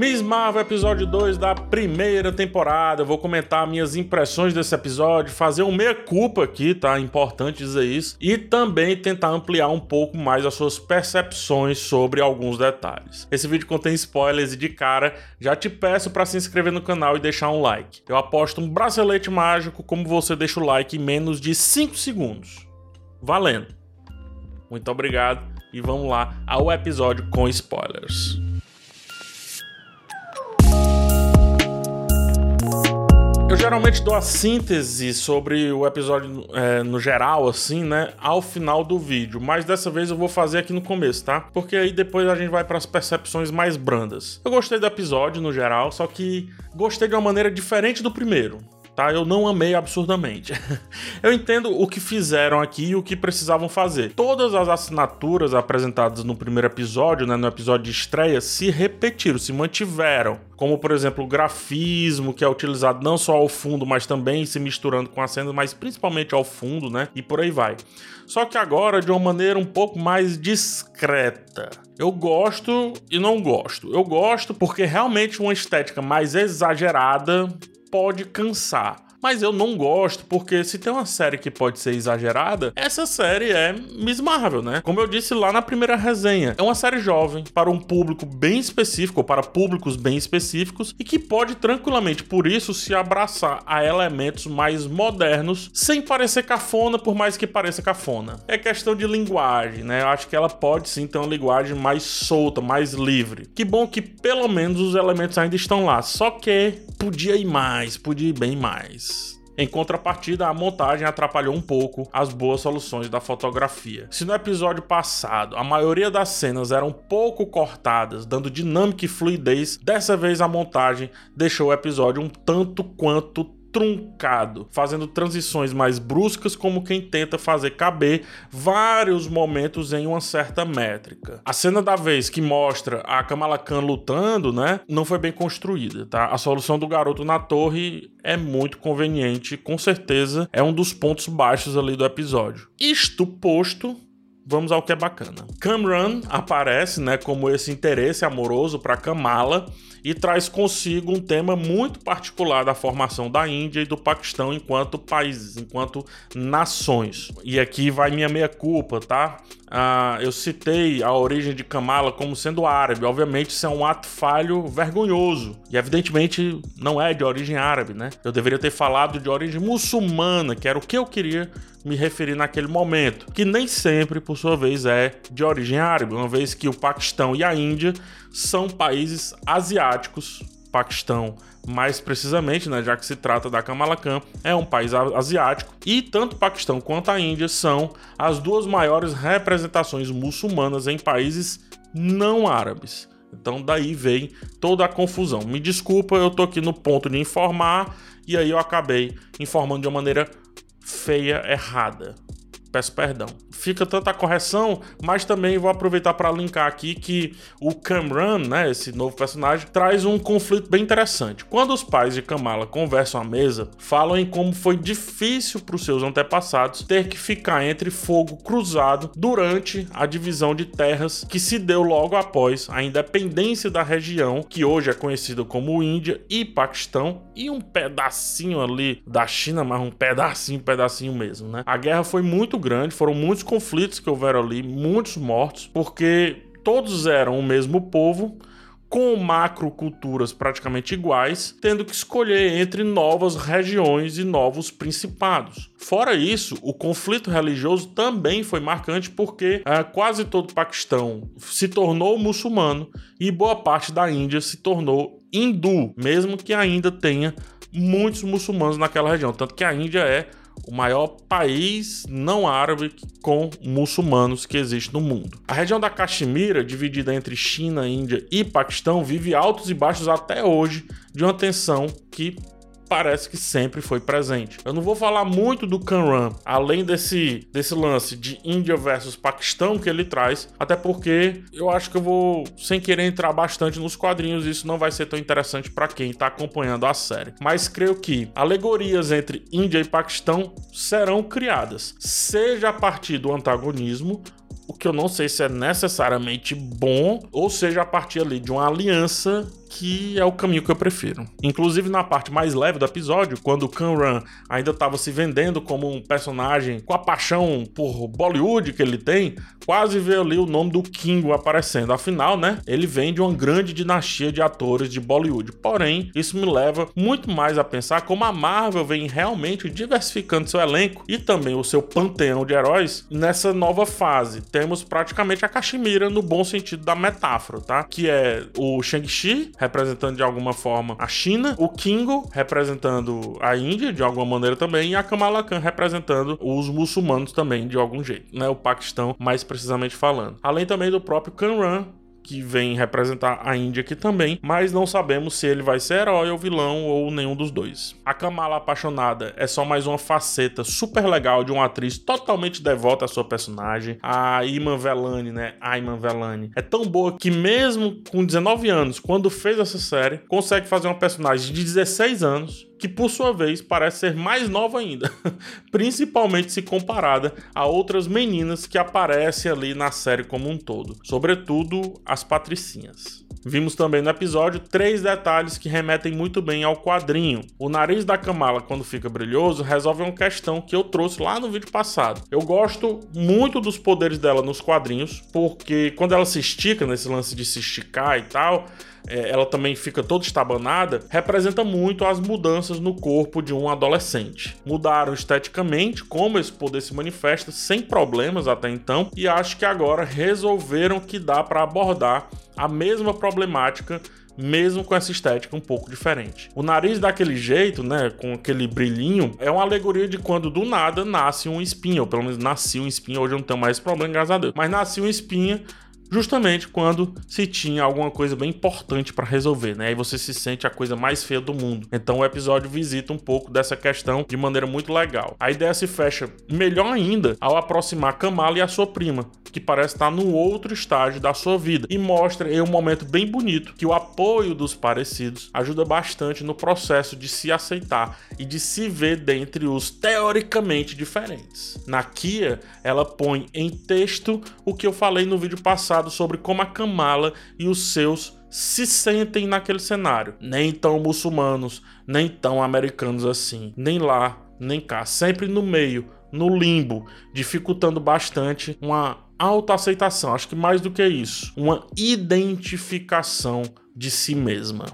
Miss Marvel, episódio 2 da primeira temporada. Eu vou comentar minhas impressões desse episódio, fazer um meia-culpa aqui, tá? Importante dizer isso. E também tentar ampliar um pouco mais as suas percepções sobre alguns detalhes. Esse vídeo contém spoilers e de cara, já te peço para se inscrever no canal e deixar um like. Eu aposto um bracelete mágico como você deixa o like em menos de 5 segundos. Valendo! Muito obrigado e vamos lá ao episódio com spoilers. Eu geralmente dou a síntese sobre o episódio é, no geral, assim, né, ao final do vídeo, mas dessa vez eu vou fazer aqui no começo, tá? Porque aí depois a gente vai para as percepções mais brandas. Eu gostei do episódio no geral, só que gostei de uma maneira diferente do primeiro tá? Eu não amei absurdamente. eu entendo o que fizeram aqui e o que precisavam fazer. Todas as assinaturas apresentadas no primeiro episódio, né, no episódio de estreia, se repetiram, se mantiveram. Como, por exemplo, o grafismo, que é utilizado não só ao fundo, mas também se misturando com as cenas, mas principalmente ao fundo, né? E por aí vai. Só que agora de uma maneira um pouco mais discreta. Eu gosto e não gosto. Eu gosto porque realmente uma estética mais exagerada pode cansar. Mas eu não gosto, porque se tem uma série que pode ser exagerada, essa série é Miss Marvel, né? Como eu disse lá na primeira resenha, é uma série jovem, para um público bem específico, ou para públicos bem específicos, e que pode tranquilamente, por isso, se abraçar a elementos mais modernos, sem parecer cafona, por mais que pareça cafona. É questão de linguagem, né? Eu acho que ela pode sim ter uma linguagem mais solta, mais livre. Que bom que pelo menos os elementos ainda estão lá, só que podia ir mais, podia ir bem mais. Em contrapartida, a montagem atrapalhou um pouco as boas soluções da fotografia. Se no episódio passado a maioria das cenas eram pouco cortadas, dando dinâmica e fluidez, dessa vez a montagem deixou o episódio um tanto quanto truncado, fazendo transições mais bruscas, como quem tenta fazer caber vários momentos em uma certa métrica. A cena da vez que mostra a Kamala Khan lutando, né, não foi bem construída, tá? A solução do garoto na torre é muito conveniente, com certeza é um dos pontos baixos ali do episódio. Isto posto, vamos ao que é bacana. Cameron aparece, né, como esse interesse amoroso para Kamala e traz consigo um tema muito particular da formação da Índia e do Paquistão enquanto países, enquanto nações. E aqui vai minha meia culpa, tá? Ah, eu citei a origem de Kamala como sendo árabe. Obviamente, isso é um ato falho vergonhoso. E evidentemente não é de origem árabe, né? Eu deveria ter falado de origem muçulmana, que era o que eu queria me referir naquele momento, que nem sempre, por sua vez, é de origem árabe, uma vez que o Paquistão e a Índia são países asiáticos. Paquistão, mais precisamente, né, já que se trata da Kamala Khan, é um país asiático e tanto o Paquistão quanto a Índia são as duas maiores representações muçulmanas em países não árabes. Então daí vem toda a confusão. Me desculpa, eu tô aqui no ponto de informar e aí eu acabei informando de uma maneira feia, errada. Peço perdão. Fica tanta correção, mas também vou aproveitar para linkar aqui que o Cameron, né, esse novo personagem, traz um conflito bem interessante. Quando os pais de Kamala conversam à mesa, falam em como foi difícil para os seus antepassados ter que ficar entre fogo cruzado durante a divisão de terras que se deu logo após a independência da região, que hoje é conhecida como Índia e Paquistão, e um pedacinho ali da China, mas um pedacinho, pedacinho mesmo, né? A guerra foi muito grande, foram muitos conflitos que houveram ali, muitos mortos, porque todos eram o mesmo povo, com macroculturas praticamente iguais, tendo que escolher entre novas regiões e novos principados. Fora isso, o conflito religioso também foi marcante porque ah, quase todo o Paquistão se tornou muçulmano e boa parte da Índia se tornou hindu, mesmo que ainda tenha muitos muçulmanos naquela região. Tanto que a Índia é o maior país não árabe com muçulmanos que existe no mundo. A região da Caxemira, dividida entre China, Índia e Paquistão, vive altos e baixos até hoje de uma tensão que parece que sempre foi presente. Eu não vou falar muito do Kanran, além desse, desse lance de Índia versus Paquistão que ele traz, até porque eu acho que eu vou, sem querer entrar bastante nos quadrinhos, isso não vai ser tão interessante para quem está acompanhando a série. Mas creio que alegorias entre Índia e Paquistão serão criadas, seja a partir do antagonismo o que eu não sei se é necessariamente bom, ou seja, a partir ali de uma aliança que é o caminho que eu prefiro. Inclusive na parte mais leve do episódio, quando o Kanran ainda estava se vendendo como um personagem com a paixão por Bollywood que ele tem, quase veio ali o nome do Kingo aparecendo. Afinal, né, ele vem de uma grande dinastia de atores de Bollywood. Porém, isso me leva muito mais a pensar como a Marvel vem realmente diversificando seu elenco e também o seu panteão de heróis nessa nova fase. Temos praticamente a Cachemira no bom sentido da metáfora, tá? Que é o Shang-Chi representando de alguma forma a China, o Kingo representando a Índia de alguma maneira também e a Kamala Khan representando os muçulmanos também de algum jeito, né? O Paquistão mais precisamente falando. Além também do próprio Kanran, que vem representar a Índia aqui também, mas não sabemos se ele vai ser herói ou vilão ou nenhum dos dois. A Kamala apaixonada é só mais uma faceta super legal de uma atriz totalmente devota à sua personagem. A Iman Velani, né? Iman Velani é tão boa que mesmo com 19 anos, quando fez essa série, consegue fazer uma personagem de 16 anos que por sua vez parece ser mais nova ainda, principalmente se comparada a outras meninas que aparecem ali na série como um todo, sobretudo as patricinhas. Vimos também no episódio três detalhes que remetem muito bem ao quadrinho. O nariz da Kamala, quando fica brilhoso, resolve uma questão que eu trouxe lá no vídeo passado. Eu gosto muito dos poderes dela nos quadrinhos, porque quando ela se estica, nesse lance de se esticar e tal, é, ela também fica toda estabanada, representa muito as mudanças no corpo de um adolescente. Mudaram esteticamente como esse poder se manifesta sem problemas até então, e acho que agora resolveram que dá para abordar a mesma problemática mesmo com essa estética um pouco diferente. O nariz daquele jeito, né, com aquele brilhinho, é uma alegoria de quando do nada nasce um espinho, ou pelo menos nasceu um espinho, hoje eu não tenho mais problema, graças a Deus. Mas nasceu um espinho justamente quando se tinha alguma coisa bem importante para resolver, né? E você se sente a coisa mais feia do mundo. Então o episódio visita um pouco dessa questão de maneira muito legal. A ideia se fecha melhor ainda ao aproximar Kamala e a sua prima, que parece estar no outro estágio da sua vida e mostra em um momento bem bonito que o apoio dos parecidos ajuda bastante no processo de se aceitar e de se ver dentre os teoricamente diferentes. Na Kia, ela põe em texto o que eu falei no vídeo passado sobre como a Kamala e os seus se sentem naquele cenário. Nem tão muçulmanos, nem tão americanos assim. Nem lá, nem cá. Sempre no meio, no limbo, dificultando bastante uma autoaceitação. Acho que mais do que isso, uma identificação de si mesma.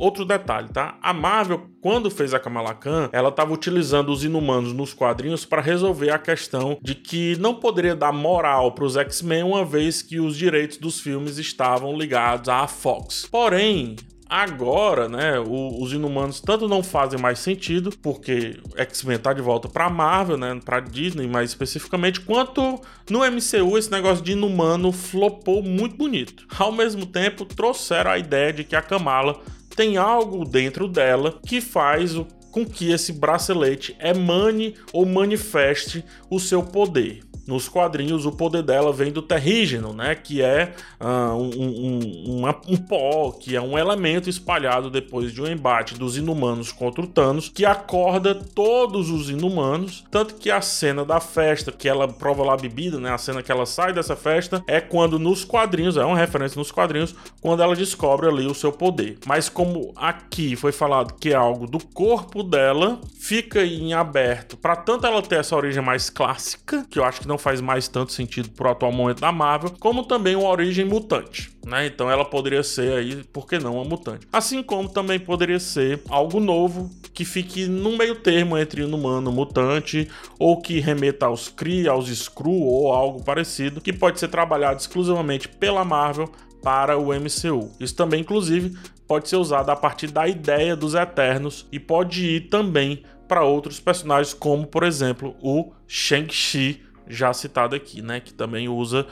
Outro detalhe, tá? A Marvel, quando fez a Kamala Khan, ela estava utilizando os inumanos nos quadrinhos para resolver a questão de que não poderia dar moral para os X-Men uma vez que os direitos dos filmes estavam ligados à Fox. Porém, Agora, né, os Inumanos tanto não fazem mais sentido, porque X-Men tá de volta pra Marvel, né, pra Disney mais especificamente, quanto no MCU esse negócio de Inumano flopou muito bonito. Ao mesmo tempo, trouxeram a ideia de que a Kamala tem algo dentro dela que faz com que esse bracelete emane ou manifeste o seu poder nos quadrinhos o poder dela vem do terrígeno, né? Que é uh, um, um, um, um, pó, que é um elemento espalhado depois de um embate dos inumanos contra o Thanos, que acorda todos os inumanos. Tanto que a cena da festa, que ela prova lá a bebida, né? A cena que ela sai dessa festa, é quando nos quadrinhos, é uma referência nos quadrinhos, quando ela descobre ali o seu poder. Mas como aqui foi falado que é algo do corpo dela, fica em aberto para tanto ela ter essa origem mais clássica, que eu acho que não faz mais tanto sentido pro atual momento da Marvel, como também uma origem mutante. Né? Então ela poderia ser aí, por que não, uma mutante. Assim como também poderia ser algo novo que fique no meio termo entre humano e mutante, ou que remeta aos Kree, aos Skrull ou algo parecido, que pode ser trabalhado exclusivamente pela Marvel para o MCU. Isso também, inclusive, pode ser usado a partir da ideia dos Eternos e pode ir também para outros personagens, como por exemplo o Shang-Chi já citado aqui, né, que também usa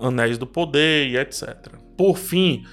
anéis do poder e etc. Por fim,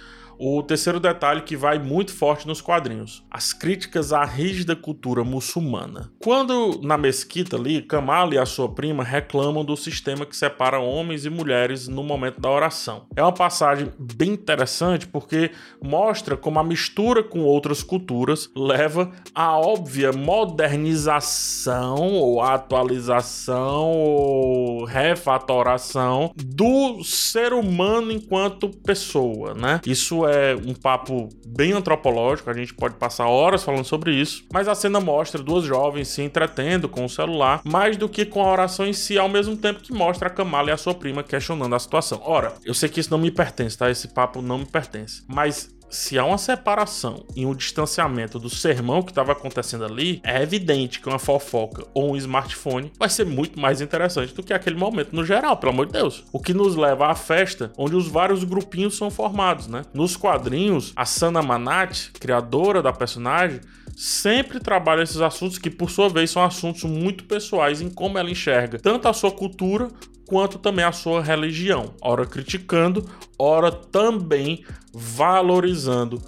o terceiro detalhe que vai muito forte nos quadrinhos: as críticas à rígida cultura muçulmana. Quando na mesquita ali, Kamala e a sua prima reclamam do sistema que separa homens e mulheres no momento da oração. É uma passagem bem interessante porque mostra como a mistura com outras culturas leva à óbvia modernização ou atualização ou refatoração do ser humano enquanto pessoa, né? Isso é é um papo bem antropológico, a gente pode passar horas falando sobre isso, mas a cena mostra duas jovens se entretendo com o celular, mais do que com a oração em si, ao mesmo tempo que mostra a Kamala e a sua prima questionando a situação. Ora, eu sei que isso não me pertence, tá? Esse papo não me pertence, mas se há uma separação e um distanciamento do sermão que estava acontecendo ali, é evidente que uma fofoca ou um smartphone vai ser muito mais interessante do que aquele momento no geral, pelo amor de Deus. O que nos leva à festa onde os vários grupinhos são formados, né? Nos quadrinhos, a Sana Manat, criadora da personagem, sempre trabalha esses assuntos que, por sua vez, são assuntos muito pessoais em como ela enxerga tanto a sua cultura quanto também a sua religião. Ora criticando, ora também valorizando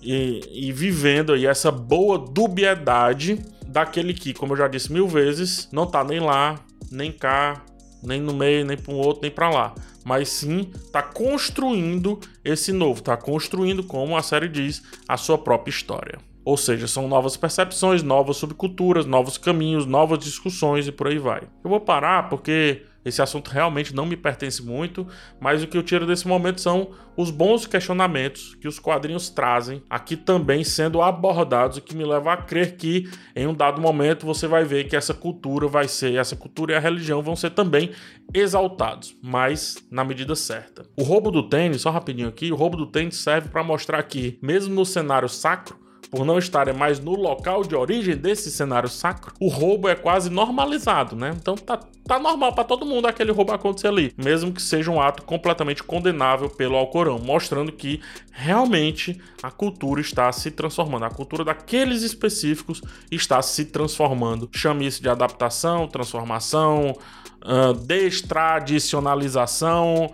e, e vivendo aí essa boa dubiedade daquele que, como eu já disse mil vezes, não tá nem lá, nem cá, nem no meio, nem para um outro, nem para lá. Mas sim tá construindo esse novo, tá construindo, como a série diz, a sua própria história. Ou seja, são novas percepções, novas subculturas, novos caminhos, novas discussões e por aí vai. Eu vou parar porque esse assunto realmente não me pertence muito, mas o que eu tiro desse momento são os bons questionamentos que os quadrinhos trazem, aqui também sendo abordados, o que me leva a crer que em um dado momento você vai ver que essa cultura vai ser, essa cultura e a religião vão ser também exaltados, mas na medida certa. O roubo do tênis, só rapidinho aqui, o roubo do tênis serve para mostrar que, mesmo no cenário sacro, por não estarem mais no local de origem desse cenário sacro, o roubo é quase normalizado, né? Então tá, tá normal para todo mundo aquele roubo acontecer ali, mesmo que seja um ato completamente condenável pelo Alcorão, mostrando que realmente a cultura está se transformando, a cultura daqueles específicos está se transformando. Chame isso de adaptação, transformação, uh, destradicionalização,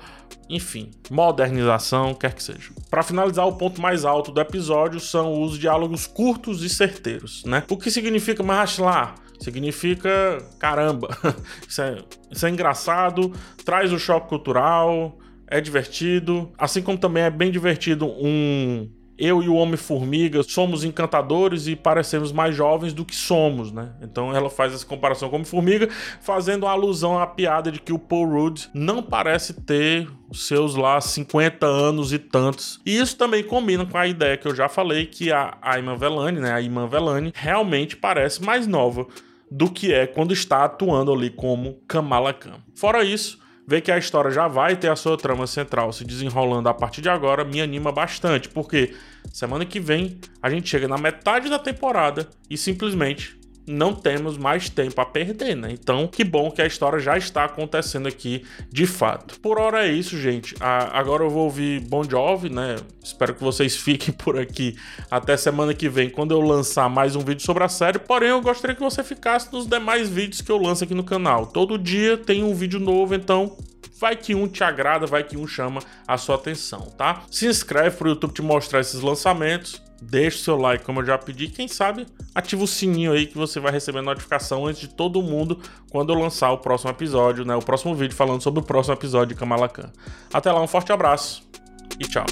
enfim, modernização, quer que seja. Para finalizar, o ponto mais alto do episódio são os diálogos curtos e certeiros, né? O que significa mais lá? Significa caramba, isso é, isso é engraçado, traz o choque cultural, é divertido, assim como também é bem divertido um eu e o Homem-Formiga somos encantadores e parecemos mais jovens do que somos, né? Então ela faz essa comparação com o Homem-Formiga, fazendo alusão à piada de que o Paul Rudd não parece ter os seus lá 50 anos e tantos. E isso também combina com a ideia que eu já falei que a Ayman Velani, né, a Iman Velani, realmente parece mais nova do que é quando está atuando ali como Kamala Khan. Fora isso, ver que a história já vai ter a sua trama central se desenrolando a partir de agora me anima bastante, porque semana que vem a gente chega na metade da temporada e simplesmente não temos mais tempo a perder, né? Então, que bom que a história já está acontecendo aqui de fato. Por hora é isso, gente. agora eu vou ouvir Bon Jovi, né? Espero que vocês fiquem por aqui até semana que vem, quando eu lançar mais um vídeo sobre a série. Porém, eu gostaria que você ficasse nos demais vídeos que eu lanço aqui no canal. Todo dia tem um vídeo novo, então vai que um te agrada, vai que um chama a sua atenção, tá? Se inscreve pro YouTube te mostrar esses lançamentos deixe seu like, como eu já pedi. Quem sabe ativa o sininho aí que você vai receber notificação antes de todo mundo quando eu lançar o próximo episódio, né? O próximo vídeo falando sobre o próximo episódio de Kamala Khan. Até lá, um forte abraço e tchau.